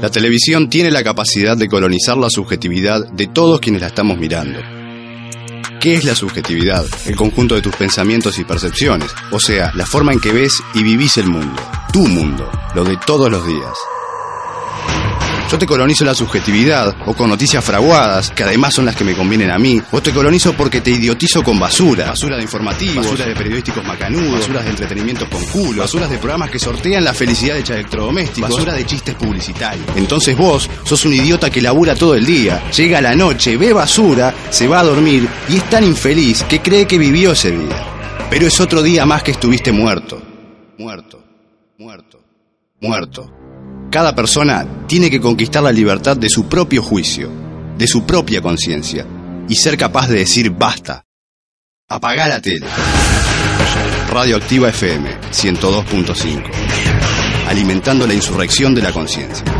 La televisión tiene la capacidad de colonizar la subjetividad de todos quienes la estamos mirando. ¿Qué es la subjetividad? El conjunto de tus pensamientos y percepciones, o sea, la forma en que ves y vivís el mundo, tu mundo, lo de todos los días. Yo te colonizo la subjetividad o con noticias fraguadas, que además son las que me convienen a mí, o te colonizo porque te idiotizo con basura. Basura de informativos, basura de periodísticos macanudos, basuras de entretenimientos con culo, basuras de programas que sortean la felicidad de electrodomésticos, basura de chistes publicitarios. Entonces vos sos un idiota que labura todo el día, llega la noche, ve basura, se va a dormir y es tan infeliz que cree que vivió ese día. Pero es otro día más que estuviste muerto. Muerto, muerto, muerto. Cada persona tiene que conquistar la libertad de su propio juicio, de su propia conciencia, y ser capaz de decir basta. Apagá la tele. Radioactiva FM 102.5. Alimentando la insurrección de la conciencia.